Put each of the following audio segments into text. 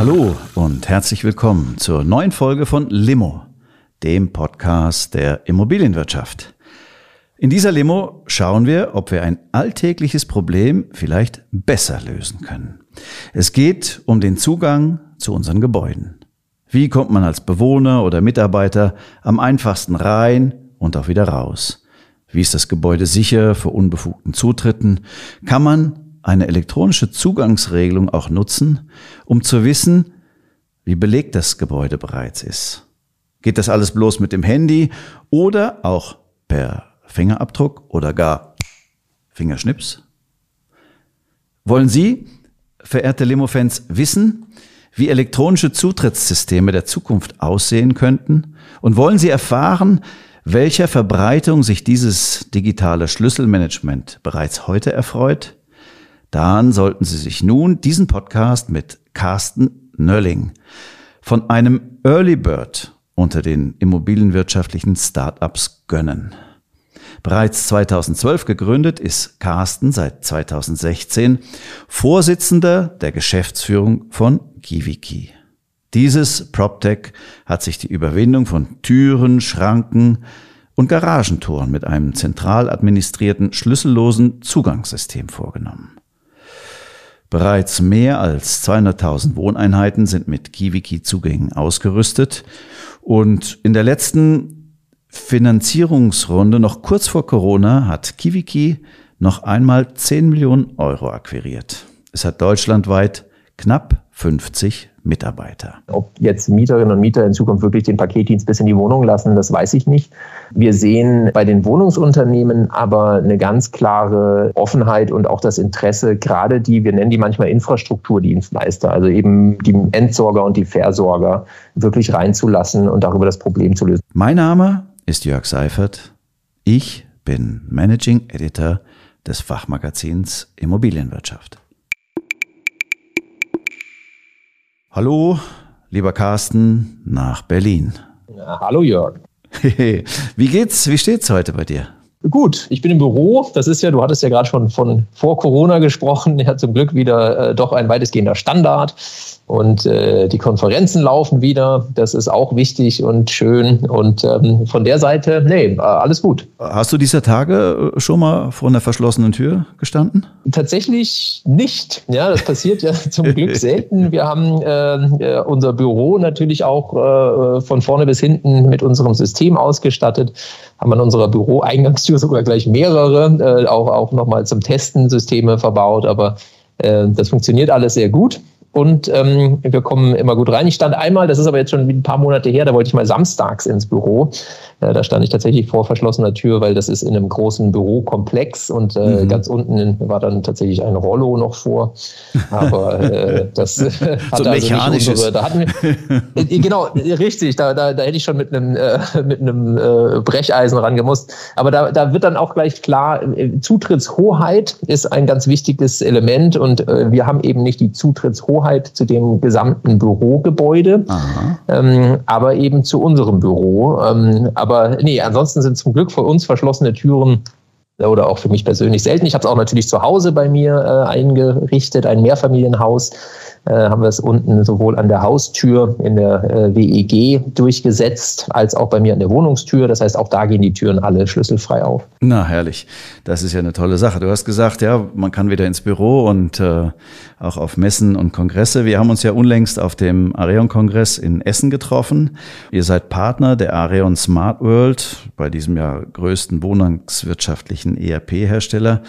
Hallo und herzlich willkommen zur neuen Folge von Limo, dem Podcast der Immobilienwirtschaft. In dieser Limo schauen wir, ob wir ein alltägliches Problem vielleicht besser lösen können. Es geht um den Zugang zu unseren Gebäuden. Wie kommt man als Bewohner oder Mitarbeiter am einfachsten rein und auch wieder raus? Wie ist das Gebäude sicher vor unbefugten Zutritten? Kann man eine elektronische Zugangsregelung auch nutzen, um zu wissen, wie belegt das Gebäude bereits ist? Geht das alles bloß mit dem Handy oder auch per Fingerabdruck oder gar Fingerschnips? Wollen Sie, verehrte Limo-Fans, wissen, wie elektronische Zutrittssysteme der Zukunft aussehen könnten? Und wollen Sie erfahren, welcher Verbreitung sich dieses digitale Schlüsselmanagement bereits heute erfreut? Dann sollten Sie sich nun diesen Podcast mit Carsten Nölling von einem Early Bird unter den immobilienwirtschaftlichen Startups gönnen. Bereits 2012 gegründet ist Carsten seit 2016 Vorsitzender der Geschäftsführung von KiwiKey. Dieses PropTech hat sich die Überwindung von Türen, Schranken und Garagentoren mit einem zentral administrierten schlüssellosen Zugangssystem vorgenommen. Bereits mehr als 200.000 Wohneinheiten sind mit KiwiKey-Zugängen ausgerüstet und in der letzten Finanzierungsrunde noch kurz vor Corona hat KiwiKey noch einmal 10 Millionen Euro akquiriert. Es hat deutschlandweit knapp 50 Mitarbeiter. Ob jetzt Mieterinnen und Mieter in Zukunft wirklich den Paketdienst bis in die Wohnung lassen, das weiß ich nicht. Wir sehen bei den Wohnungsunternehmen aber eine ganz klare Offenheit und auch das Interesse, gerade die, wir nennen die manchmal Infrastrukturdienstleister, also eben die Entsorger und die Versorger, wirklich reinzulassen und darüber das Problem zu lösen. Mein Name ist Jörg Seifert. Ich bin Managing Editor des Fachmagazins Immobilienwirtschaft. Hallo, lieber Carsten, nach Berlin. Ja, hallo Jörg. Wie geht's? Wie steht's heute bei dir? Gut, ich bin im Büro. Das ist ja, du hattest ja gerade schon von vor Corona gesprochen. Ja, zum Glück wieder äh, doch ein weitestgehender Standard. Und äh, die Konferenzen laufen wieder. Das ist auch wichtig und schön. Und ähm, von der Seite, nee, äh, alles gut. Hast du dieser Tage äh, schon mal vor einer verschlossenen Tür gestanden? Tatsächlich nicht. Ja, das passiert ja zum Glück selten. Wir haben äh, äh, unser Büro natürlich auch äh, von vorne bis hinten mit unserem System ausgestattet. Haben an unserer Büroeingangstür sogar gleich mehrere, äh, auch, auch nochmal zum Testen Systeme verbaut. Aber äh, das funktioniert alles sehr gut und ähm, wir kommen immer gut rein. Ich stand einmal, das ist aber jetzt schon ein paar Monate her, da wollte ich mal samstags ins Büro. Äh, da stand ich tatsächlich vor verschlossener Tür, weil das ist in einem großen Bürokomplex und äh, mhm. ganz unten war dann tatsächlich ein Rollo noch vor. Aber äh, das äh, hat so also nicht unsere, da hatten wir, äh, genau, richtig, da, da, da hätte ich schon mit einem, äh, mit einem äh, Brecheisen rangemusst. Aber da, da wird dann auch gleich klar, äh, Zutrittshoheit ist ein ganz wichtiges Element und äh, wir haben eben nicht die Zutrittshoheit zu dem gesamten Bürogebäude, ähm, aber eben zu unserem Büro. Ähm, aber nee, ansonsten sind zum Glück für uns verschlossene Türen oder auch für mich persönlich selten. Ich habe es auch natürlich zu Hause bei mir äh, eingerichtet, ein Mehrfamilienhaus äh, haben wir es unten sowohl an der Haustür in der äh, WEG durchgesetzt, als auch bei mir an der Wohnungstür. Das heißt, auch da gehen die Türen alle schlüsselfrei auf. Na, herrlich. Das ist ja eine tolle Sache. Du hast gesagt, ja, man kann wieder ins Büro und äh, auch auf Messen und Kongresse. Wir haben uns ja unlängst auf dem Areon-Kongress in Essen getroffen. Ihr seid Partner der Areon Smart World, bei diesem ja größten wohnungswirtschaftlichen ERP-Hersteller.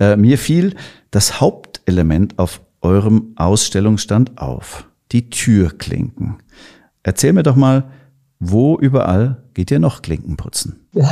Äh, mir fiel das Hauptelement auf eurem Ausstellungsstand auf? Die Türklinken. Erzähl mir doch mal, wo überall geht ihr noch Klinken putzen? ja,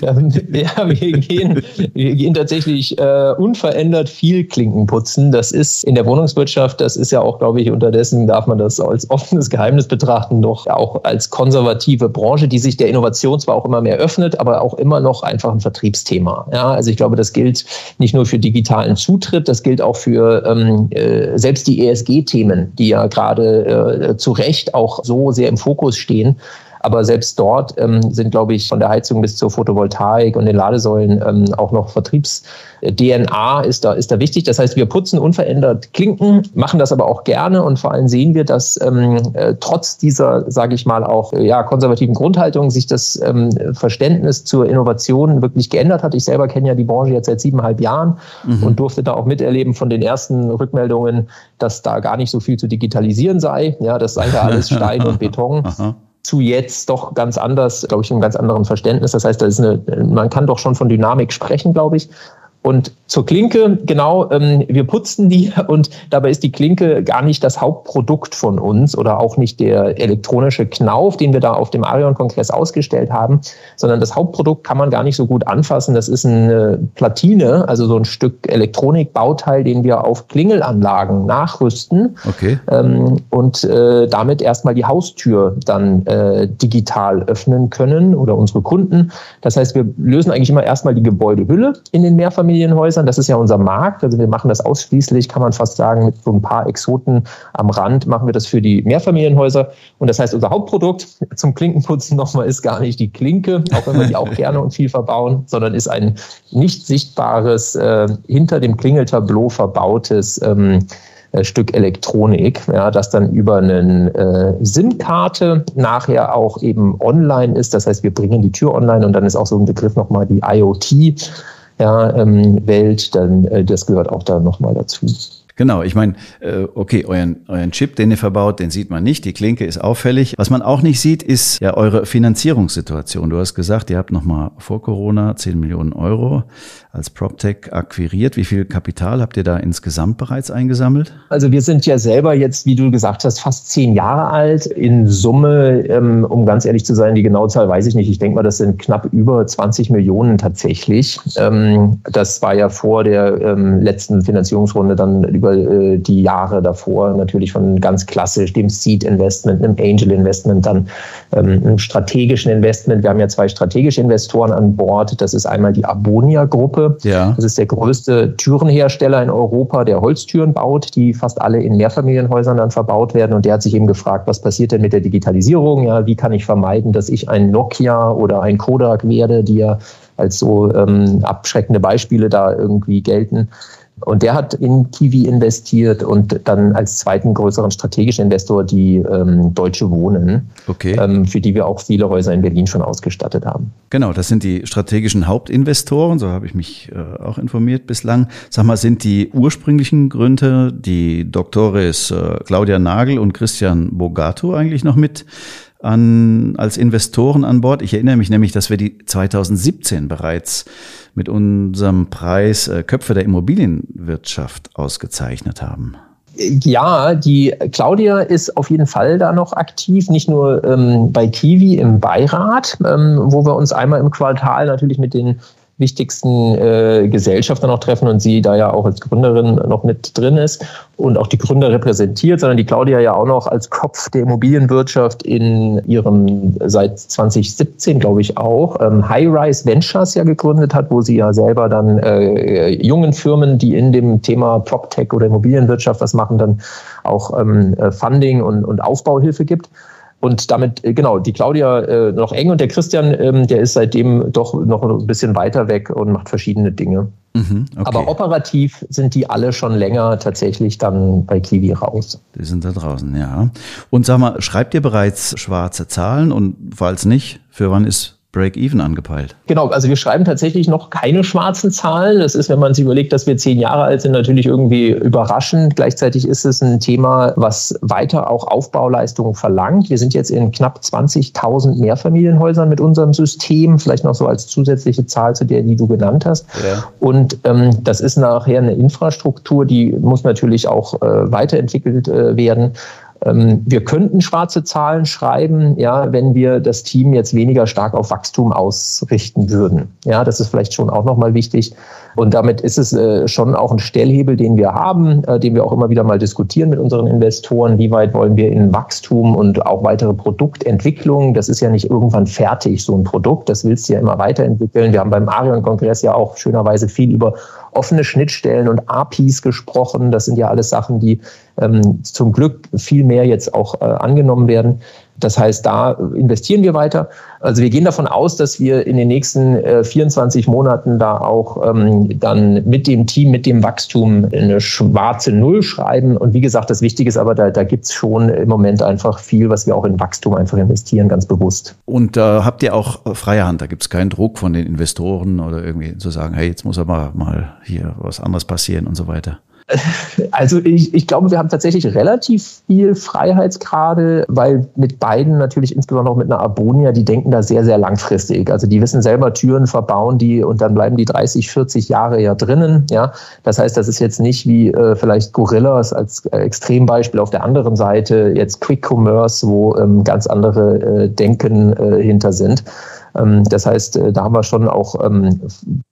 ja, wir, gehen, wir gehen tatsächlich äh, unverändert viel Klinken putzen. Das ist in der Wohnungswirtschaft, das ist ja auch, glaube ich, unterdessen darf man das als offenes Geheimnis betrachten, doch auch als konservative Branche, die sich der Innovation zwar auch immer mehr öffnet, aber auch immer noch einfach ein Vertriebsthema. Ja, also ich glaube, das gilt nicht nur für digitalen Zutritt, das gilt auch für ähm, äh, selbst die ESG-Themen, die ja gerade äh, zu Recht auch so sehr im Fokus stehen. Aber selbst dort ähm, sind, glaube ich, von der Heizung bis zur Photovoltaik und den Ladesäulen ähm, auch noch Vertriebs-DNA ist da, ist da wichtig. Das heißt, wir putzen unverändert Klinken, machen das aber auch gerne und vor allem sehen wir, dass ähm, äh, trotz dieser, sage ich mal, auch ja, konservativen Grundhaltung sich das ähm, Verständnis zur Innovation wirklich geändert hat. Ich selber kenne ja die Branche jetzt seit siebeneinhalb Jahren mhm. und durfte da auch miterleben von den ersten Rückmeldungen, dass da gar nicht so viel zu digitalisieren sei. Ja, das sei ja alles Stein und Beton. Aha zu jetzt doch ganz anders, glaube ich, einem ganz anderen Verständnis. Das heißt, da ist eine, man kann doch schon von Dynamik sprechen, glaube ich. Und zur Klinke, genau, ähm, wir putzen die und dabei ist die Klinke gar nicht das Hauptprodukt von uns oder auch nicht der elektronische Knauf, den wir da auf dem Arion-Kongress ausgestellt haben, sondern das Hauptprodukt kann man gar nicht so gut anfassen. Das ist eine Platine, also so ein Stück Elektronikbauteil, den wir auf Klingelanlagen nachrüsten okay. ähm, und äh, damit erstmal die Haustür dann äh, digital öffnen können oder unsere Kunden. Das heißt, wir lösen eigentlich immer erstmal die Gebäudehülle in den Mehrfamilienhäusern Häusern. Das ist ja unser Markt. Also wir machen das ausschließlich, kann man fast sagen, mit so ein paar Exoten am Rand machen wir das für die Mehrfamilienhäuser. Und das heißt, unser Hauptprodukt zum Klinkenputzen nochmal ist gar nicht die Klinke, auch wenn wir die auch gerne und viel verbauen, sondern ist ein nicht sichtbares, äh, hinter dem Klingeltableau verbautes ähm, äh, Stück Elektronik, ja, das dann über eine äh, SIM-Karte nachher auch eben online ist. Das heißt, wir bringen die Tür online und dann ist auch so ein Begriff nochmal die IoT ja, ähm, Welt, dann äh, das gehört auch da nochmal dazu. Genau, ich meine, äh, okay, euren, euren Chip, den ihr verbaut, den sieht man nicht. Die Klinke ist auffällig. Was man auch nicht sieht, ist ja eure Finanzierungssituation. Du hast gesagt, ihr habt nochmal vor Corona 10 Millionen Euro als PropTech akquiriert. Wie viel Kapital habt ihr da insgesamt bereits eingesammelt? Also wir sind ja selber jetzt, wie du gesagt hast, fast zehn Jahre alt. In Summe, ähm, um ganz ehrlich zu sein, die genaue Zahl weiß ich nicht. Ich denke mal, das sind knapp über 20 Millionen tatsächlich. Ähm, das war ja vor der ähm, letzten Finanzierungsrunde dann über äh, die Jahre davor natürlich von ganz klassisch dem Seed Investment, einem Angel Investment, dann einem strategischen Investment. Wir haben ja zwei strategische Investoren an Bord. Das ist einmal die Abonia Gruppe. Ja. Das ist der größte Türenhersteller in Europa, der Holztüren baut, die fast alle in Mehrfamilienhäusern dann verbaut werden. Und der hat sich eben gefragt, was passiert denn mit der Digitalisierung? Ja, wie kann ich vermeiden, dass ich ein Nokia oder ein Kodak werde, die ja als so ähm, abschreckende Beispiele da irgendwie gelten. Und der hat in Kiwi investiert und dann als zweiten größeren strategischen Investor die ähm, Deutsche Wohnen, okay. ähm, für die wir auch viele Häuser in Berlin schon ausgestattet haben. Genau, das sind die strategischen Hauptinvestoren, so habe ich mich äh, auch informiert bislang. Sag mal, sind die ursprünglichen Gründer, die Doktores äh, Claudia Nagel und Christian Bogato eigentlich noch mit an, als Investoren an Bord. Ich erinnere mich nämlich, dass wir die 2017 bereits mit unserem Preis äh, Köpfe der Immobilienwirtschaft ausgezeichnet haben. Ja, die Claudia ist auf jeden Fall da noch aktiv, nicht nur ähm, bei Kiwi im Beirat, ähm, wo wir uns einmal im Quartal natürlich mit den wichtigsten äh, Gesellschafter noch treffen und sie da ja auch als Gründerin noch mit drin ist und auch die Gründer repräsentiert, sondern die Claudia ja auch noch als Kopf der Immobilienwirtschaft in ihrem seit 2017, glaube ich, auch ähm, High-Rise Ventures ja gegründet hat, wo sie ja selber dann äh, jungen Firmen, die in dem Thema PropTech oder Immobilienwirtschaft was machen, dann auch ähm, äh, Funding und, und Aufbauhilfe gibt. Und damit, äh, genau, die Claudia äh, noch eng und der Christian, ähm, der ist seitdem doch noch ein bisschen weiter weg und macht verschiedene Dinge. Mhm, okay. Aber operativ sind die alle schon länger tatsächlich dann bei Kiwi raus. Die sind da draußen, ja. Und sag mal, schreibt ihr bereits schwarze Zahlen und falls nicht, für wann ist Break-Even angepeilt? Genau, also wir schreiben tatsächlich noch keine schwarzen Zahlen. Das ist, wenn man sich überlegt, dass wir zehn Jahre alt sind, natürlich irgendwie überraschend. Gleichzeitig ist es ein Thema, was weiter auch Aufbauleistungen verlangt. Wir sind jetzt in knapp 20.000 Mehrfamilienhäusern mit unserem System, vielleicht noch so als zusätzliche Zahl zu der, die du genannt hast. Ja. Und ähm, das ist nachher eine Infrastruktur, die muss natürlich auch äh, weiterentwickelt äh, werden. Ähm, wir könnten schwarze Zahlen schreiben, ja, wenn wir das Team jetzt weniger stark auf Wachstum ausrichten würden. Ja, das ist vielleicht schon auch nochmal wichtig. Und damit ist es äh, schon auch ein Stellhebel, den wir haben, äh, den wir auch immer wieder mal diskutieren mit unseren Investoren. Wie weit wollen wir in Wachstum und auch weitere Produktentwicklung? Das ist ja nicht irgendwann fertig, so ein Produkt. Das willst du ja immer weiterentwickeln. Wir haben beim Arion-Kongress ja auch schönerweise viel über offene Schnittstellen und APIs gesprochen. Das sind ja alles Sachen, die ähm, zum Glück viel mehr jetzt auch äh, angenommen werden. Das heißt, da investieren wir weiter. Also wir gehen davon aus, dass wir in den nächsten äh, 24 Monaten da auch ähm, dann mit dem Team, mit dem Wachstum eine schwarze Null schreiben. Und wie gesagt, das Wichtige ist aber, da, da gibt es schon im Moment einfach viel, was wir auch in Wachstum einfach investieren, ganz bewusst. Und da äh, habt ihr auch freie Hand, da gibt es keinen Druck von den Investoren oder irgendwie zu sagen, hey, jetzt muss aber mal hier was anderes passieren und so weiter. Also ich, ich glaube, wir haben tatsächlich relativ viel Freiheitsgrade, weil mit beiden natürlich insbesondere auch mit einer Abonia, die denken da sehr, sehr langfristig. Also die wissen selber Türen verbauen die und dann bleiben die 30, 40 Jahre ja drinnen. Ja, das heißt, das ist jetzt nicht wie äh, vielleicht Gorillas als äh, Extrembeispiel auf der anderen Seite jetzt Quick Commerce, wo ähm, ganz andere äh, Denken äh, hinter sind. Ähm, das heißt, äh, da haben wir schon auch ähm,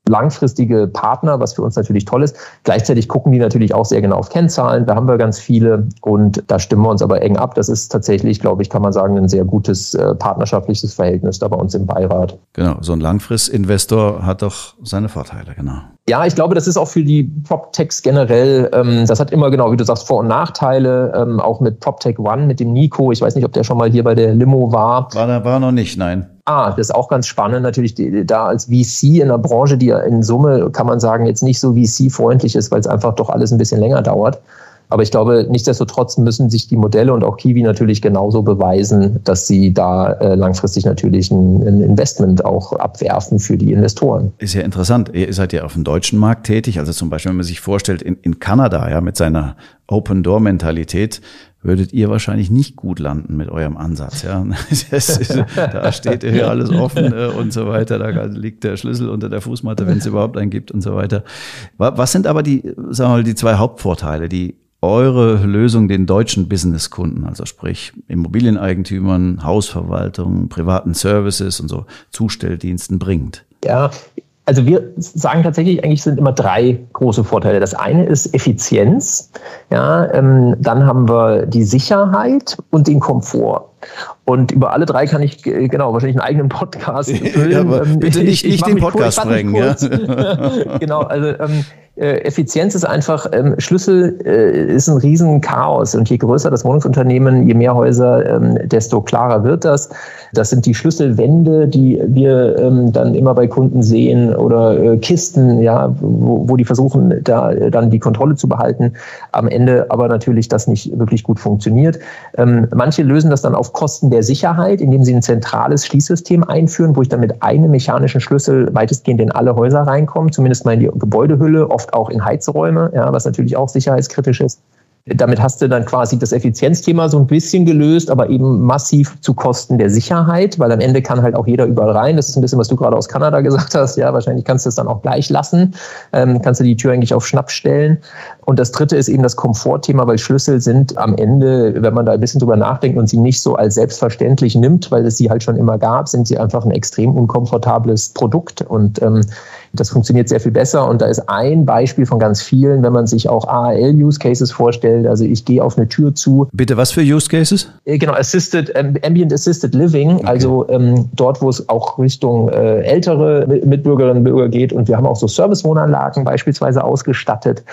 langfristige Partner, was für uns natürlich toll ist. Gleichzeitig gucken die natürlich auch sehr genau auf Kennzahlen. Da haben wir ganz viele und da stimmen wir uns aber eng ab. Das ist tatsächlich, glaube ich, kann man sagen, ein sehr gutes äh, partnerschaftliches Verhältnis da bei uns im Beirat. Genau, so ein Langfristinvestor hat doch seine Vorteile, genau. Ja, ich glaube, das ist auch für die PropTechs generell, ähm, das hat immer genau, wie du sagst, Vor- und Nachteile, ähm, auch mit PropTech One, mit dem Nico. Ich weiß nicht, ob der schon mal hier bei der Limo war. War, war noch nicht, nein. Ah, das ist auch ganz spannend, natürlich da als VC in einer Branche, die ja in Summe, kann man sagen, jetzt nicht so VC-freundlich ist, weil es einfach doch alles ein bisschen länger dauert. Aber ich glaube, nichtsdestotrotz müssen sich die Modelle und auch Kiwi natürlich genauso beweisen, dass sie da äh, langfristig natürlich ein, ein, Investment auch abwerfen für die Investoren. Ist ja interessant. Ihr seid ja auf dem deutschen Markt tätig. Also zum Beispiel, wenn man sich vorstellt, in, in Kanada, ja, mit seiner Open-Door-Mentalität, würdet ihr wahrscheinlich nicht gut landen mit eurem Ansatz. Ja? da steht hier alles offen äh, und so weiter. Da liegt der Schlüssel unter der Fußmatte, wenn es überhaupt einen gibt und so weiter. Was sind aber die, sagen wir mal, die zwei Hauptvorteile, die eure Lösung den deutschen Businesskunden, also sprich Immobilieneigentümern, Hausverwaltungen, privaten Services und so Zustelldiensten bringt? Ja, also wir sagen tatsächlich, eigentlich sind immer drei große Vorteile. Das eine ist Effizienz, ja, ähm, dann haben wir die Sicherheit und den Komfort. Und über alle drei kann ich genau wahrscheinlich einen eigenen Podcast füllen. Ja, ähm, bitte nicht, ich, ich nicht den Podcast sprengen. Ja. genau, also ähm, äh, Effizienz ist einfach, ähm, Schlüssel äh, ist ein Riesenchaos und je größer das Wohnungsunternehmen, je mehr Häuser, ähm, desto klarer wird das. Das sind die Schlüsselwände, die wir ähm, dann immer bei Kunden sehen oder äh, Kisten, ja, wo, wo die versuchen, da äh, dann die Kontrolle zu behalten. Am Ende aber natürlich das nicht wirklich gut funktioniert. Ähm, manche lösen das dann auf Kosten der Sicherheit, indem sie ein zentrales Schließsystem einführen, wo ich dann mit einem mechanischen Schlüssel weitestgehend in alle Häuser reinkomme, zumindest mal in die Gebäudehülle, oft auch in Heizräume, ja, was natürlich auch sicherheitskritisch ist. Damit hast du dann quasi das Effizienzthema so ein bisschen gelöst, aber eben massiv zu Kosten der Sicherheit, weil am Ende kann halt auch jeder überall rein. Das ist ein bisschen, was du gerade aus Kanada gesagt hast. Ja, wahrscheinlich kannst du es dann auch gleich lassen. Ähm, kannst du die Tür eigentlich auf Schnapp stellen. Und das dritte ist eben das Komfortthema, weil Schlüssel sind am Ende, wenn man da ein bisschen drüber nachdenkt und sie nicht so als selbstverständlich nimmt, weil es sie halt schon immer gab, sind sie einfach ein extrem unkomfortables Produkt. Und ähm, das funktioniert sehr viel besser und da ist ein Beispiel von ganz vielen, wenn man sich auch AAL-Use Cases vorstellt. Also ich gehe auf eine Tür zu. Bitte was für Use Cases? Äh, genau, Assisted, Ambient Assisted Living, okay. also ähm, dort, wo es auch Richtung äh, ältere Mitbürgerinnen und Bürger geht. Und wir haben auch so Servicewohnanlagen beispielsweise ausgestattet.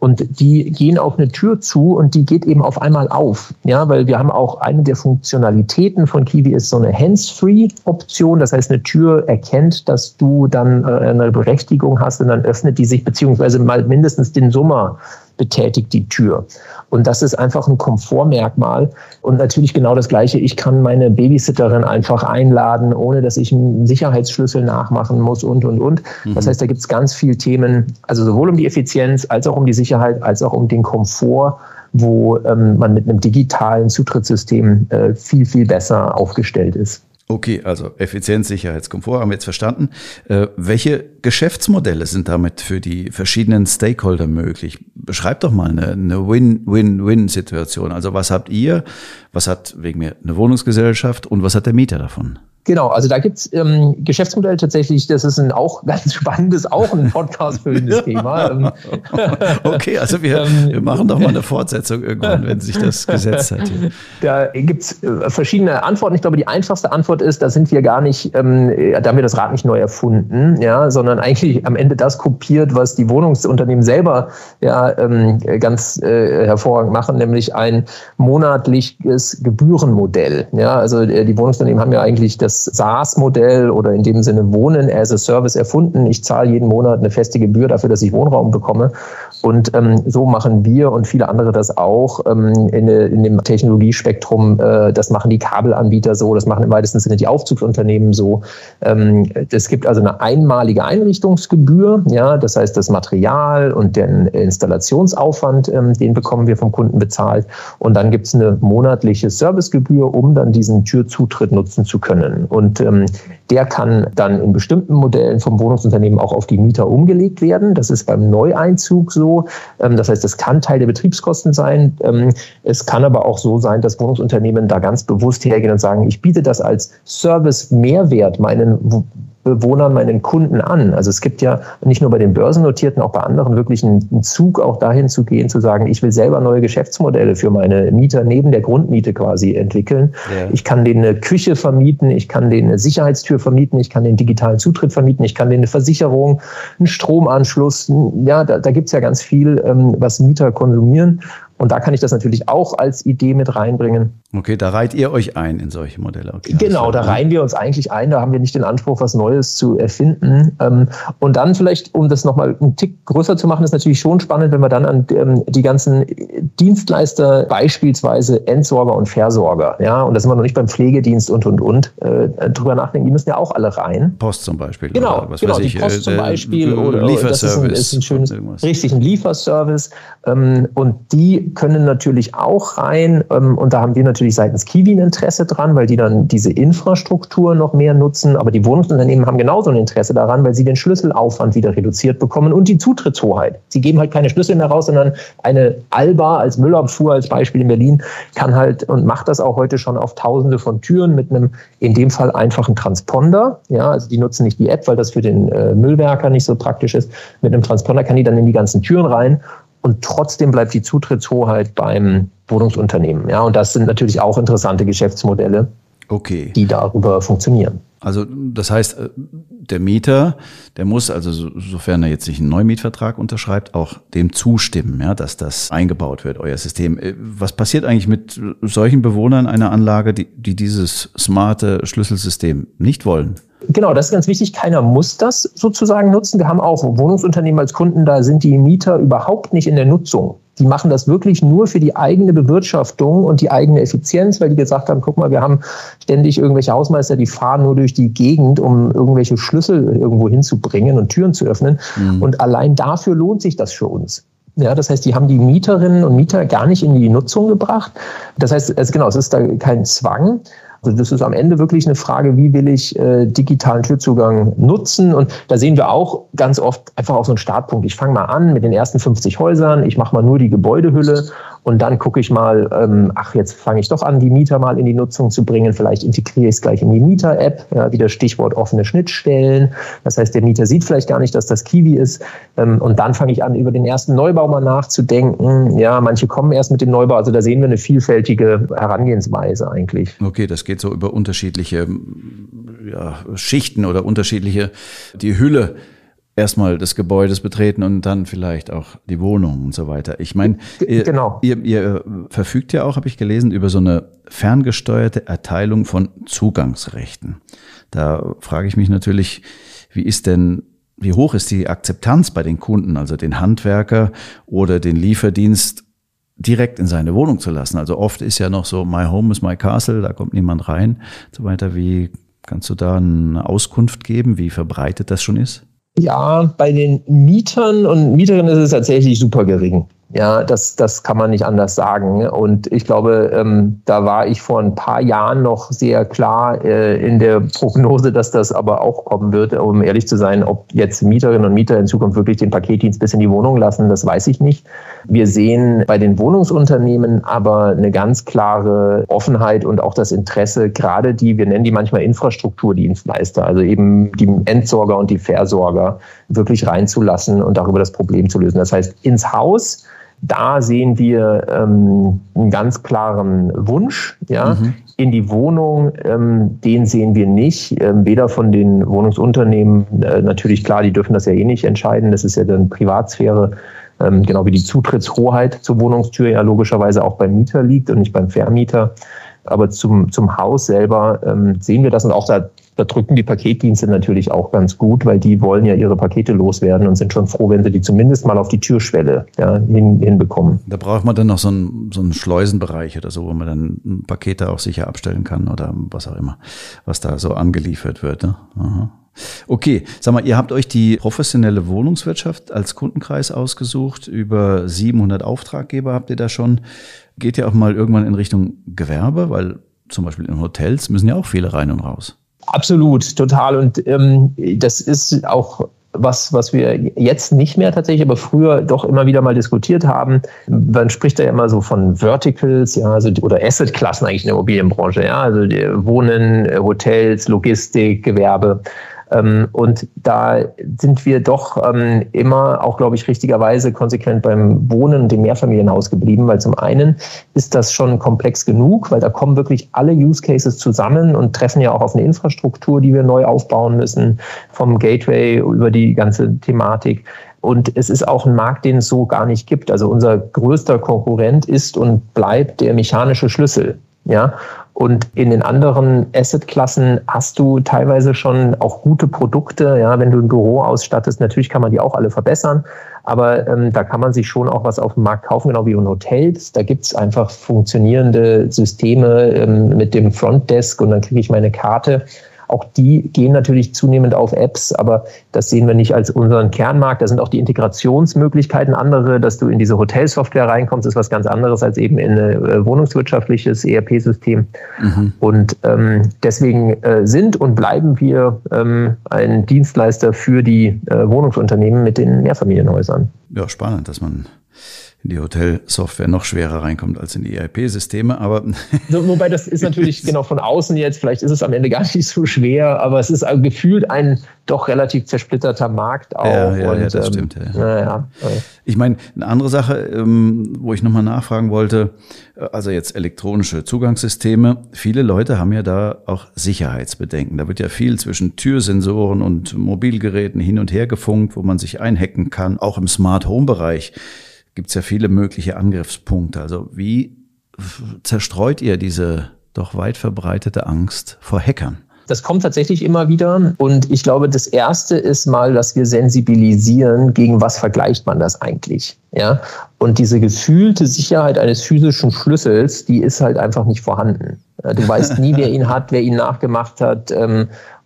Und die gehen auf eine Tür zu und die geht eben auf einmal auf. Ja, weil wir haben auch eine der Funktionalitäten von Kiwi ist so eine Hands-Free-Option. Das heißt, eine Tür erkennt, dass du dann äh, eine Berechtigung hast und dann öffnet die sich beziehungsweise mal mindestens den Summer betätigt die Tür. Und das ist einfach ein Komfortmerkmal. Und natürlich genau das Gleiche. Ich kann meine Babysitterin einfach einladen, ohne dass ich einen Sicherheitsschlüssel nachmachen muss und, und, und. Mhm. Das heißt, da gibt es ganz viele Themen, also sowohl um die Effizienz als auch um die Sicherheit, als auch um den Komfort wo ähm, man mit einem digitalen Zutrittssystem äh, viel, viel besser aufgestellt ist. Okay, also Effizienz, Sicherheitskomfort haben wir jetzt verstanden. Äh, welche Geschäftsmodelle sind damit für die verschiedenen Stakeholder möglich? beschreibt doch mal eine, eine Win-Win-Win-Situation. Also was habt ihr, was hat wegen mir eine Wohnungsgesellschaft und was hat der Mieter davon? Genau, also da gibt's ähm, Geschäftsmodell tatsächlich, das ist ein auch ganz spannendes, auch ein Podcast-füllendes Thema. Ähm, okay, also wir, ähm, wir machen doch mal eine Fortsetzung irgendwann, wenn sich das gesetzt hat. Da gibt's äh, verschiedene Antworten. Ich glaube, die einfachste Antwort ist, da sind wir gar nicht, ähm, da haben wir das Rad nicht neu erfunden, ja, sondern eigentlich am Ende das kopiert, was die Wohnungsunternehmen selber ja ähm, ganz äh, hervorragend machen, nämlich ein monatliches Gebührenmodell. Ja, also äh, die Wohnungsunternehmen haben ja eigentlich das das SaaS-Modell oder in dem Sinne Wohnen as a Service erfunden. Ich zahle jeden Monat eine feste Gebühr dafür, dass ich Wohnraum bekomme. Und ähm, so machen wir und viele andere das auch ähm, in, in, dem Technologiespektrum. Äh, das machen die Kabelanbieter so, das machen im weitesten Sinne die Aufzugsunternehmen so. Ähm, es gibt also eine einmalige Einrichtungsgebühr, ja, das heißt das Material und den Installationsaufwand, ähm, den bekommen wir vom Kunden bezahlt. Und dann gibt es eine monatliche Servicegebühr, um dann diesen Türzutritt nutzen zu können. Und ähm, der kann dann in bestimmten Modellen vom Wohnungsunternehmen auch auf die Mieter umgelegt werden. Das ist beim Neueinzug so. Ähm, das heißt, es kann Teil der Betriebskosten sein. Ähm, es kann aber auch so sein, dass Wohnungsunternehmen da ganz bewusst hergehen und sagen, ich biete das als Service-Mehrwert meinen Bewohnern, meinen Kunden an. Also es gibt ja nicht nur bei den Börsennotierten, auch bei anderen wirklich einen Zug auch dahin zu gehen, zu sagen, ich will selber neue Geschäftsmodelle für meine Mieter neben der Grundmiete quasi entwickeln. Ja. Ich kann denen eine Küche vermieten, ich kann denen eine Sicherheitstür vermieten, ich kann den digitalen Zutritt vermieten, ich kann denen eine Versicherung, einen Stromanschluss. Ja, da, da gibt's ja ganz viel, ähm, was Mieter konsumieren. Und da kann ich das natürlich auch als Idee mit reinbringen. Okay, da reiht ihr euch ein in solche Modelle. Okay, genau, da reihen wir uns eigentlich ein. Da haben wir nicht den Anspruch, was Neues zu erfinden. Ähm, und dann vielleicht, um das nochmal einen Tick größer zu machen, ist natürlich schon spannend, wenn wir dann an ähm, die ganzen Dienstleister, beispielsweise Entsorger und Versorger, ja, und da sind wir noch nicht beim Pflegedienst und, und, und, äh, drüber nachdenken, die müssen ja auch alle rein. Post zum Beispiel. Genau, was genau, weiß ich, die Post zum äh, Beispiel. Oder, Lieferservice. Das ist ein, ist ein schönes, irgendwas. richtig, ein Lieferservice. Ähm, und die können natürlich auch rein, und da haben wir natürlich natürlich seitens Kiwi ein Interesse dran, weil die dann diese Infrastruktur noch mehr nutzen. Aber die Wohnungsunternehmen haben genauso ein Interesse daran, weil sie den Schlüsselaufwand wieder reduziert bekommen und die Zutrittshoheit. Sie geben halt keine Schlüssel mehr raus, sondern eine Alba als Müllabfuhr als Beispiel in Berlin kann halt und macht das auch heute schon auf tausende von Türen mit einem in dem Fall einfachen Transponder. Ja, also die nutzen nicht die App, weil das für den äh, Müllwerker nicht so praktisch ist. Mit einem Transponder kann die dann in die ganzen Türen rein und trotzdem bleibt die Zutrittshoheit beim Wohnungsunternehmen. Ja, und das sind natürlich auch interessante Geschäftsmodelle, okay. die darüber funktionieren. Also das heißt, äh, der Mieter, der muss also, sofern er jetzt nicht einen Neumietvertrag unterschreibt, auch dem zustimmen, ja, dass das eingebaut wird, euer System. Äh, was passiert eigentlich mit solchen Bewohnern einer Anlage, die, die dieses smarte Schlüsselsystem nicht wollen? Genau, das ist ganz wichtig. Keiner muss das sozusagen nutzen. Wir haben auch Wohnungsunternehmen als Kunden, da sind die Mieter überhaupt nicht in der Nutzung. Die machen das wirklich nur für die eigene Bewirtschaftung und die eigene Effizienz, weil die gesagt haben, guck mal, wir haben ständig irgendwelche Hausmeister, die fahren nur durch die Gegend, um irgendwelche Schlüssel irgendwo hinzubringen und Türen zu öffnen. Mhm. Und allein dafür lohnt sich das für uns. Ja, das heißt, die haben die Mieterinnen und Mieter gar nicht in die Nutzung gebracht. Das heißt, also genau, es ist da kein Zwang. Also das ist am Ende wirklich eine Frage, wie will ich äh, digitalen Türzugang nutzen? Und da sehen wir auch ganz oft einfach auf so einen Startpunkt. Ich fange mal an mit den ersten 50 Häusern, ich mache mal nur die Gebäudehülle und dann gucke ich mal, ähm, ach, jetzt fange ich doch an, die Mieter mal in die Nutzung zu bringen. Vielleicht integriere ich es gleich in die Mieter-App, ja, wieder Stichwort offene Schnittstellen. Das heißt, der Mieter sieht vielleicht gar nicht, dass das Kiwi ist. Ähm, und dann fange ich an, über den ersten Neubau mal nachzudenken. Ja, manche kommen erst mit dem Neubau. Also da sehen wir eine vielfältige Herangehensweise eigentlich. Okay, das geht so über unterschiedliche ja, Schichten oder unterschiedliche, die Hülle erstmal des Gebäudes betreten und dann vielleicht auch die Wohnung und so weiter. Ich meine, ihr, genau. ihr, ihr verfügt ja auch, habe ich gelesen, über so eine ferngesteuerte Erteilung von Zugangsrechten. Da frage ich mich natürlich, wie ist denn wie hoch ist die Akzeptanz bei den Kunden, also den Handwerker oder den Lieferdienst direkt in seine Wohnung zu lassen? Also oft ist ja noch so, my home is my castle, da kommt niemand rein, und so weiter. Wie kannst du da eine Auskunft geben, wie verbreitet das schon ist? Ja, bei den Mietern und Mieterinnen ist es tatsächlich super gering. Ja, das, das kann man nicht anders sagen. Und ich glaube, ähm, da war ich vor ein paar Jahren noch sehr klar äh, in der Prognose, dass das aber auch kommen wird. Um ehrlich zu sein, ob jetzt Mieterinnen und Mieter in Zukunft wirklich den Paketdienst bis in die Wohnung lassen, das weiß ich nicht. Wir sehen bei den Wohnungsunternehmen aber eine ganz klare Offenheit und auch das Interesse, gerade die, wir nennen die manchmal Infrastrukturdienstleister, also eben die Entsorger und die Versorger, wirklich reinzulassen und darüber das Problem zu lösen. Das heißt, ins Haus, da sehen wir ähm, einen ganz klaren Wunsch, ja. Mhm. In die Wohnung, ähm, den sehen wir nicht, ähm, weder von den Wohnungsunternehmen, äh, natürlich klar, die dürfen das ja eh nicht entscheiden, das ist ja dann Privatsphäre, ähm, genau wie die Zutrittshoheit zur Wohnungstür ja logischerweise auch beim Mieter liegt und nicht beim Vermieter. Aber zum, zum Haus selber ähm, sehen wir das und auch da da drücken die Paketdienste natürlich auch ganz gut, weil die wollen ja ihre Pakete loswerden und sind schon froh, wenn sie die zumindest mal auf die Türschwelle ja, hin, hinbekommen. Da braucht man dann noch so einen, so einen Schleusenbereich oder so, wo man dann Pakete auch sicher abstellen kann oder was auch immer, was da so angeliefert wird. Ne? Aha. Okay, sag mal, ihr habt euch die professionelle Wohnungswirtschaft als Kundenkreis ausgesucht. Über 700 Auftraggeber habt ihr da schon. Geht ihr auch mal irgendwann in Richtung Gewerbe? Weil zum Beispiel in Hotels müssen ja auch viele rein und raus. Absolut, total. Und ähm, das ist auch was, was wir jetzt nicht mehr tatsächlich, aber früher doch immer wieder mal diskutiert haben. Man spricht da ja immer so von Verticals, ja, also oder Asset-Klassen eigentlich in der Immobilienbranche, ja, also Wohnen, Hotels, Logistik, Gewerbe. Ähm, und da sind wir doch ähm, immer auch, glaube ich, richtigerweise konsequent beim Wohnen und dem Mehrfamilienhaus geblieben, weil zum einen ist das schon komplex genug, weil da kommen wirklich alle Use Cases zusammen und treffen ja auch auf eine Infrastruktur, die wir neu aufbauen müssen, vom Gateway über die ganze Thematik. Und es ist auch ein Markt, den es so gar nicht gibt. Also unser größter Konkurrent ist und bleibt der mechanische Schlüssel. Ja, und in den anderen Assetklassen hast du teilweise schon auch gute Produkte. Ja, wenn du ein Büro ausstattest, natürlich kann man die auch alle verbessern. Aber ähm, da kann man sich schon auch was auf dem Markt kaufen, genau wie in Hotels. Da gibt's einfach funktionierende Systeme ähm, mit dem Frontdesk und dann kriege ich meine Karte auch die gehen natürlich zunehmend auf Apps, aber das sehen wir nicht als unseren Kernmarkt. Da sind auch die Integrationsmöglichkeiten andere, dass du in diese Hotelsoftware reinkommst, ist was ganz anderes als eben in ein äh, wohnungswirtschaftliches ERP-System. Mhm. Und ähm, deswegen äh, sind und bleiben wir ähm, ein Dienstleister für die äh, Wohnungsunternehmen mit den Mehrfamilienhäusern. Ja, spannend, dass man in die Hotelsoftware noch schwerer reinkommt als in die ERP-Systeme. Aber wobei das ist natürlich genau von außen jetzt, vielleicht ist es am Ende gar nicht so schwer, aber es ist gefühlt ein doch relativ zersplitterter Markt auch. Ja, ja, und, ja das ähm, stimmt. Ja. Ja, ich meine, eine andere Sache, ähm, wo ich nochmal nachfragen wollte, äh, also jetzt elektronische Zugangssysteme. Viele Leute haben ja da auch Sicherheitsbedenken. Da wird ja viel zwischen Türsensoren und Mobilgeräten hin und her gefunkt, wo man sich einhacken kann, auch im Smart Home Bereich gibt es ja viele mögliche Angriffspunkte. Also wie zerstreut ihr diese doch weit verbreitete Angst vor Hackern? Das kommt tatsächlich immer wieder. Und ich glaube, das erste ist mal, dass wir sensibilisieren, gegen was vergleicht man das eigentlich. Ja? Und diese gefühlte Sicherheit eines physischen Schlüssels, die ist halt einfach nicht vorhanden. Du weißt nie, wer ihn hat, wer ihn nachgemacht hat.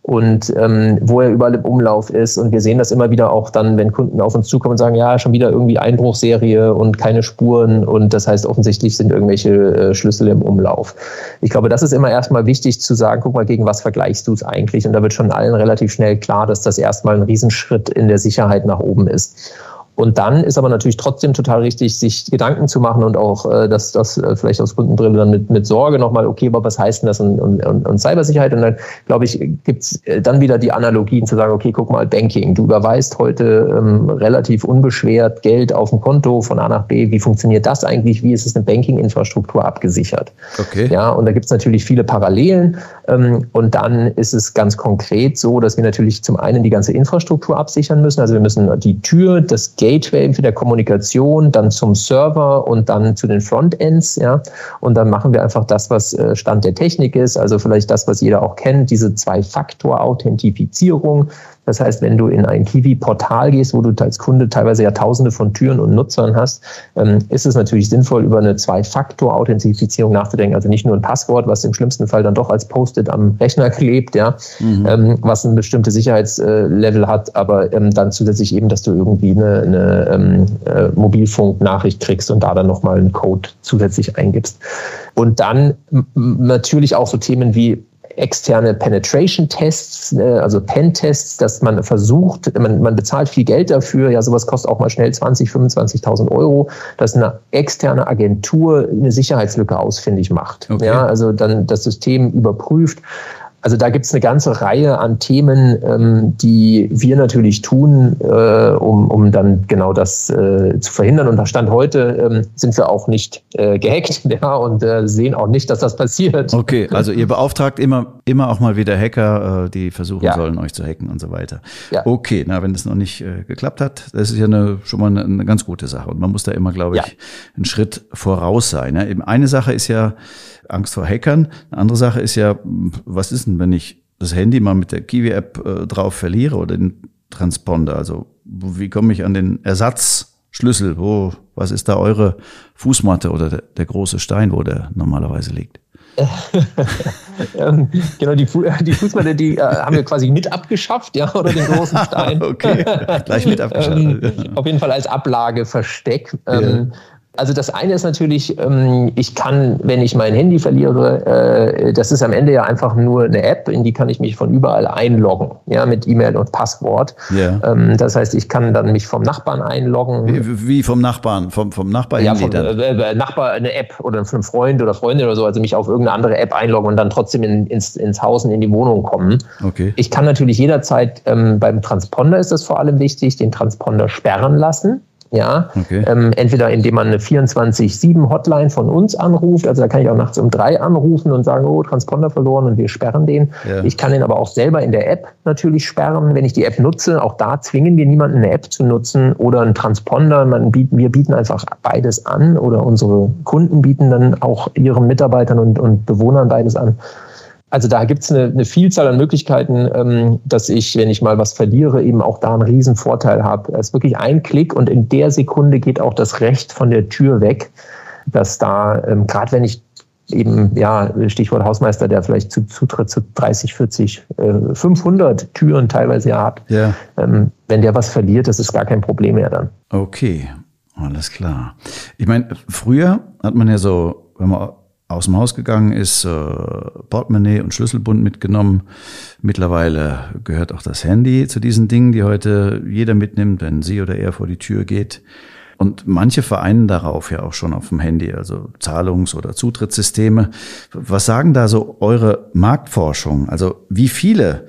Und ähm, wo er überall im Umlauf ist. Und wir sehen das immer wieder auch dann, wenn Kunden auf uns zukommen und sagen, ja, schon wieder irgendwie Einbruchserie und keine Spuren. Und das heißt, offensichtlich sind irgendwelche äh, Schlüssel im Umlauf. Ich glaube, das ist immer erstmal wichtig zu sagen, guck mal, gegen was vergleichst du es eigentlich? Und da wird schon allen relativ schnell klar, dass das erstmal ein Riesenschritt in der Sicherheit nach oben ist. Und dann ist aber natürlich trotzdem total richtig, sich Gedanken zu machen und auch äh, das, das äh, vielleicht aus Kundenbrille dann mit, mit Sorge nochmal, okay, aber was heißt denn das und, und, und Cybersicherheit? Und dann, glaube ich, gibt's äh, dann wieder die Analogien zu sagen, okay, guck mal, Banking. Du überweist heute ähm, relativ unbeschwert Geld auf ein Konto von A nach B. Wie funktioniert das eigentlich? Wie ist es eine Banking-Infrastruktur abgesichert? Okay. Ja, und da gibt's natürlich viele Parallelen. Ähm, und dann ist es ganz konkret so, dass wir natürlich zum einen die ganze Infrastruktur absichern müssen. Also wir müssen die Tür, das Gateway für der Kommunikation, dann zum Server und dann zu den Frontends, ja. Und dann machen wir einfach das, was äh, Stand der Technik ist, also vielleicht das, was jeder auch kennt, diese Zwei-Faktor-Authentifizierung. Das heißt, wenn du in ein Kiwi-Portal gehst, wo du als Kunde teilweise ja tausende von Türen und Nutzern hast, ähm, ist es natürlich sinnvoll, über eine Zwei-Faktor-Authentifizierung nachzudenken. Also nicht nur ein Passwort, was im schlimmsten Fall dann doch als Post-it am Rechner klebt, ja, mhm. ähm, was ein bestimmtes Sicherheitslevel hat, aber ähm, dann zusätzlich eben, dass du irgendwie eine, eine äh, Mobilfunk-Nachricht kriegst und da dann nochmal einen Code zusätzlich eingibst. Und dann natürlich auch so Themen wie externe Penetration-Tests, äh, also Pen-Tests, dass man versucht, man, man bezahlt viel Geld dafür, ja, sowas kostet auch mal schnell 20, 25.000 Euro, dass eine externe Agentur eine Sicherheitslücke ausfindig macht. Okay. Ja, also dann das System überprüft, also da gibt es eine ganze Reihe an Themen, ähm, die wir natürlich tun, äh, um, um dann genau das äh, zu verhindern. Und da Stand heute ähm, sind wir auch nicht äh, gehackt ja, und äh, sehen auch nicht, dass das passiert. Okay, also ihr beauftragt immer, immer auch mal wieder Hacker, äh, die versuchen ja. sollen, euch zu hacken und so weiter. Ja. Okay, na, wenn das noch nicht äh, geklappt hat, das ist ja eine, schon mal eine, eine ganz gute Sache. Und man muss da immer, glaube ich, ja. einen Schritt voraus sein. Ne? Eben eine Sache ist ja, Angst vor Hackern. Eine andere Sache ist ja, was ist denn, wenn ich das Handy mal mit der Kiwi-App äh, drauf verliere oder den Transponder? Also wie komme ich an den Ersatzschlüssel? Wo, was ist da eure Fußmatte oder der, der große Stein, wo der normalerweise liegt? Ähm, genau, die, Fu die Fußmatte, die äh, haben wir quasi mit abgeschafft, ja, oder den großen Stein. okay, gleich mit abgeschafft. ähm, auf jeden Fall als Ablageversteck. Ähm, ja. Also das eine ist natürlich, ähm, ich kann, wenn ich mein Handy verliere, äh, das ist am Ende ja einfach nur eine App, in die kann ich mich von überall einloggen, ja, mit E-Mail und Passwort. Yeah. Ähm, das heißt, ich kann dann mich vom Nachbarn einloggen. Wie, wie vom Nachbarn, vom, vom Nachbar ja, vom? Äh, äh, Nachbar eine App oder von einem Freund oder Freundin oder so, also mich auf irgendeine andere App einloggen und dann trotzdem in, ins, ins Haus und in die Wohnung kommen. Okay. Ich kann natürlich jederzeit, ähm, beim Transponder ist das vor allem wichtig, den Transponder sperren lassen. Ja, okay. ähm, entweder indem man eine 24-7-Hotline von uns anruft, also da kann ich auch nachts um drei anrufen und sagen, oh, Transponder verloren und wir sperren den. Ja. Ich kann den aber auch selber in der App natürlich sperren, wenn ich die App nutze. Auch da zwingen wir niemanden, eine App zu nutzen oder einen Transponder. Man bieten, wir bieten einfach beides an oder unsere Kunden bieten dann auch ihren Mitarbeitern und, und Bewohnern beides an. Also da gibt es eine, eine, Vielzahl an Möglichkeiten, ähm, dass ich, wenn ich mal was verliere, eben auch da einen riesen Vorteil habe. Es ist wirklich ein Klick und in der Sekunde geht auch das Recht von der Tür weg, dass da, ähm, gerade wenn ich eben, ja, Stichwort Hausmeister, der vielleicht zu, Zutritt zu 30, 40, äh, 500 Türen teilweise ja hat, ja. Ähm, wenn der was verliert, das ist gar kein Problem mehr dann. Okay, alles klar. Ich meine, früher hat man ja so, wenn man aus dem Haus gegangen ist, äh, Portemonnaie und Schlüsselbund mitgenommen. Mittlerweile gehört auch das Handy zu diesen Dingen, die heute jeder mitnimmt, wenn sie oder er vor die Tür geht. Und manche vereinen darauf ja auch schon auf dem Handy, also Zahlungs- oder Zutrittssysteme. Was sagen da so eure Marktforschung? Also wie viele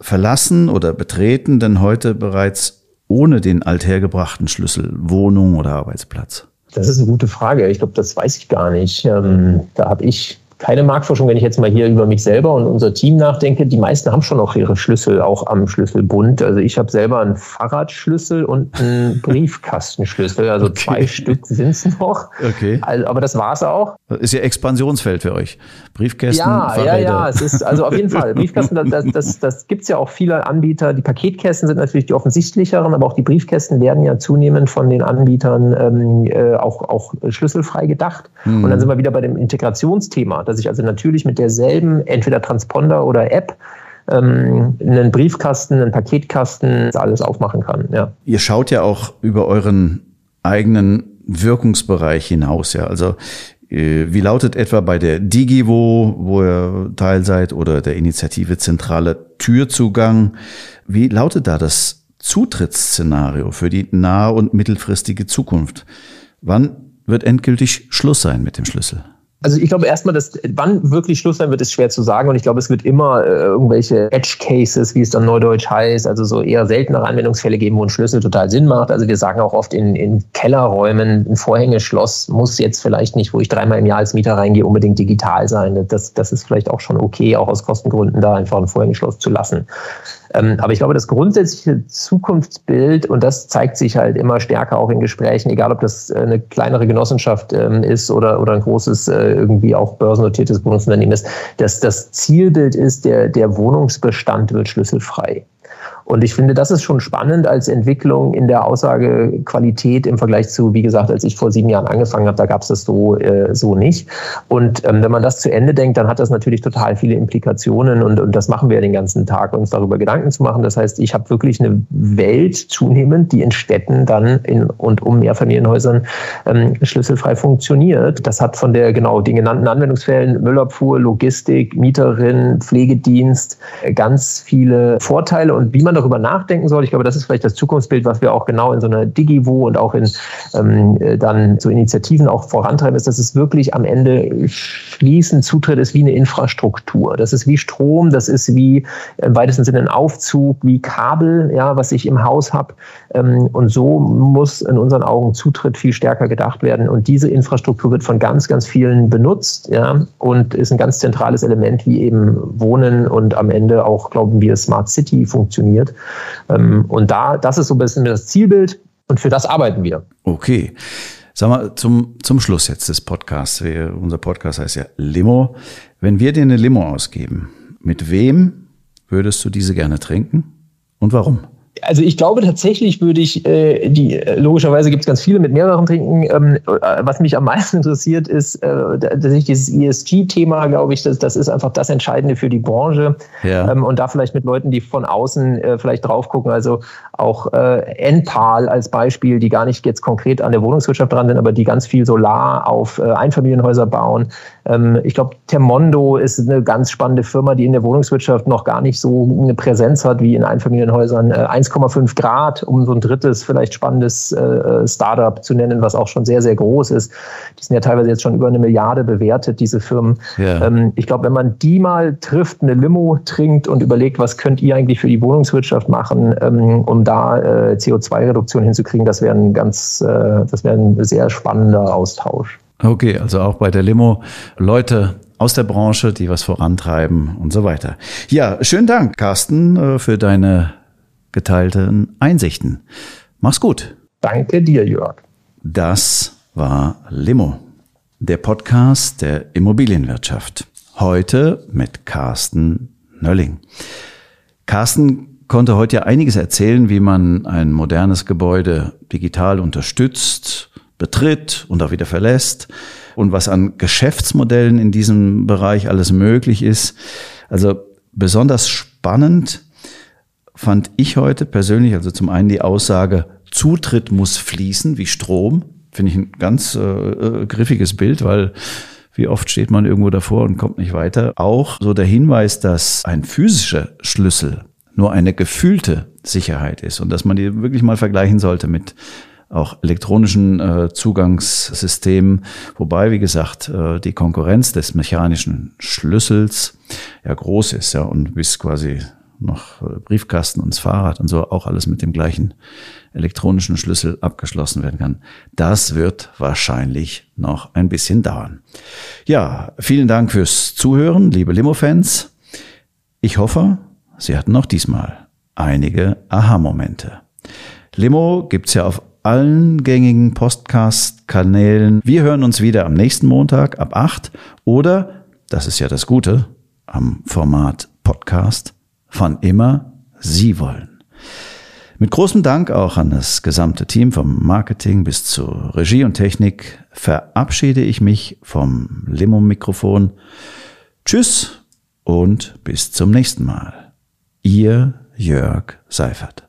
verlassen oder betreten denn heute bereits ohne den althergebrachten Schlüssel Wohnung oder Arbeitsplatz? Das ist eine gute Frage. Ich glaube, das weiß ich gar nicht. Ähm, da habe ich keine Marktforschung, wenn ich jetzt mal hier über mich selber und unser Team nachdenke. Die meisten haben schon noch ihre Schlüssel auch am Schlüsselbund. Also ich habe selber einen Fahrradschlüssel und einen Briefkastenschlüssel. Also okay. zwei Stück sind es noch. Okay. Also, aber das war es auch. Ist ja Expansionsfeld für euch. Briefkästen, Ja, Fahrräder. ja, ja. Es ist also auf jeden Fall. Briefkasten, das, das, das gibt es ja auch viele Anbieter. Die Paketkästen sind natürlich die offensichtlicheren, aber auch die Briefkästen werden ja zunehmend von den Anbietern ähm, äh, auch, auch schlüsselfrei gedacht. Mhm. Und dann sind wir wieder bei dem Integrationsthema dass ich also natürlich mit derselben, entweder Transponder oder App, ähm, einen Briefkasten, einen Paketkasten, alles aufmachen kann. Ja. Ihr schaut ja auch über euren eigenen Wirkungsbereich hinaus, ja. Also äh, wie lautet etwa bei der Digivo, wo ihr Teil seid, oder der Initiative Zentrale Türzugang? Wie lautet da das Zutrittsszenario für die nahe und mittelfristige Zukunft? Wann wird endgültig Schluss sein mit dem Schlüssel? Also ich glaube erstmal, dass wann wirklich Schluss sein wird, ist schwer zu sagen. Und ich glaube, es wird immer äh, irgendwelche Edge Cases, wie es dann neudeutsch heißt, also so eher seltenere Anwendungsfälle geben, wo ein Schlüssel total Sinn macht. Also wir sagen auch oft in, in Kellerräumen, ein Vorhängeschloss muss jetzt vielleicht nicht, wo ich dreimal im Jahr als Mieter reingehe, unbedingt digital sein. Das, das ist vielleicht auch schon okay, auch aus Kostengründen da einfach ein Vorhängeschloss zu lassen. Ähm, aber ich glaube, das grundsätzliche Zukunftsbild, und das zeigt sich halt immer stärker auch in Gesprächen, egal ob das äh, eine kleinere Genossenschaft ähm, ist oder, oder ein großes, äh, irgendwie auch börsennotiertes Wohnungsunternehmen ist, dass das Zielbild ist, der, der Wohnungsbestand wird schlüsselfrei. Und ich finde, das ist schon spannend als Entwicklung in der Aussagequalität im Vergleich zu, wie gesagt, als ich vor sieben Jahren angefangen habe, da gab es das so, äh, so nicht. Und ähm, wenn man das zu Ende denkt, dann hat das natürlich total viele Implikationen und, und das machen wir den ganzen Tag, uns darüber Gedanken zu machen. Das heißt, ich habe wirklich eine Welt zunehmend, die in Städten dann in und um Mehrfamilienhäusern ähm, schlüsselfrei funktioniert. Das hat von der genau den genannten Anwendungsfällen Müllabfuhr, Logistik, Mieterin, Pflegedienst ganz viele Vorteile und wie man darüber nachdenken soll. Ich glaube, das ist vielleicht das Zukunftsbild, was wir auch genau in so einer Digivo und auch in ähm, dann so Initiativen auch vorantreiben, ist, dass es wirklich am Ende fließend Zutritt ist wie eine Infrastruktur. Das ist wie Strom, das ist wie im weitesten Sinne ein Aufzug, wie Kabel, ja, was ich im Haus habe. Ähm, und so muss in unseren Augen Zutritt viel stärker gedacht werden. Und diese Infrastruktur wird von ganz, ganz vielen benutzt, ja, und ist ein ganz zentrales Element, wie eben Wohnen und am Ende auch, glauben wir, Smart City funktioniert. Ähm, und da, das ist so ein bisschen das Zielbild und für das arbeiten wir. Okay. Sag mal, zum, zum Schluss jetzt des Podcasts. Wir, unser Podcast heißt ja Limo. Wenn wir dir eine Limo ausgeben, mit wem würdest du diese gerne trinken und warum? Also ich glaube tatsächlich würde ich äh, die logischerweise gibt es ganz viele mit mehreren trinken. Ähm, äh, was mich am meisten interessiert ist äh, tatsächlich dieses ESG-Thema, glaube ich, das, das ist einfach das Entscheidende für die Branche. Ja. Ähm, und da vielleicht mit Leuten, die von außen äh, vielleicht drauf gucken, also auch äh, Enpal als Beispiel, die gar nicht jetzt konkret an der Wohnungswirtschaft dran sind, aber die ganz viel Solar auf äh, Einfamilienhäuser bauen. Ähm, ich glaube, Termondo ist eine ganz spannende Firma, die in der Wohnungswirtschaft noch gar nicht so eine Präsenz hat wie in Einfamilienhäusern. Äh, 1,5 Grad, um so ein drittes, vielleicht spannendes äh, Startup zu nennen, was auch schon sehr, sehr groß ist. Die sind ja teilweise jetzt schon über eine Milliarde bewertet, diese Firmen. Ja. Ähm, ich glaube, wenn man die mal trifft, eine Limo trinkt und überlegt, was könnt ihr eigentlich für die Wohnungswirtschaft machen, ähm, um da äh, CO2-Reduktion hinzukriegen, das wäre ein ganz, äh, das wäre ein sehr spannender Austausch. Okay, also auch bei der Limo Leute aus der Branche, die was vorantreiben und so weiter. Ja, schönen Dank, Carsten, äh, für deine geteilten Einsichten. Mach's gut. Danke dir, Jörg. Das war Limo, der Podcast der Immobilienwirtschaft. Heute mit Carsten Nölling. Carsten konnte heute ja einiges erzählen, wie man ein modernes Gebäude digital unterstützt, betritt und auch wieder verlässt und was an Geschäftsmodellen in diesem Bereich alles möglich ist. Also besonders spannend fand ich heute persönlich, also zum einen die Aussage, Zutritt muss fließen wie Strom, finde ich ein ganz äh, äh, griffiges Bild, weil wie oft steht man irgendwo davor und kommt nicht weiter. Auch so der Hinweis, dass ein physischer Schlüssel nur eine gefühlte Sicherheit ist und dass man die wirklich mal vergleichen sollte mit auch elektronischen äh, Zugangssystemen, wobei, wie gesagt, äh, die Konkurrenz des mechanischen Schlüssels ja groß ist, ja, und bis quasi noch äh, Briefkasten und das Fahrrad und so auch alles mit dem gleichen elektronischen Schlüssel abgeschlossen werden kann. Das wird wahrscheinlich noch ein bisschen dauern. Ja, vielen Dank fürs Zuhören, liebe Limo-Fans. Ich hoffe, Sie hatten auch diesmal einige Aha-Momente. Limo gibt's ja auf allen gängigen Podcast-Kanälen. Wir hören uns wieder am nächsten Montag ab 8 oder, das ist ja das Gute, am Format Podcast wann immer Sie wollen. Mit großem Dank auch an das gesamte Team vom Marketing bis zur Regie und Technik verabschiede ich mich vom Limo-Mikrofon. Tschüss und bis zum nächsten Mal. Ihr Jörg Seifert.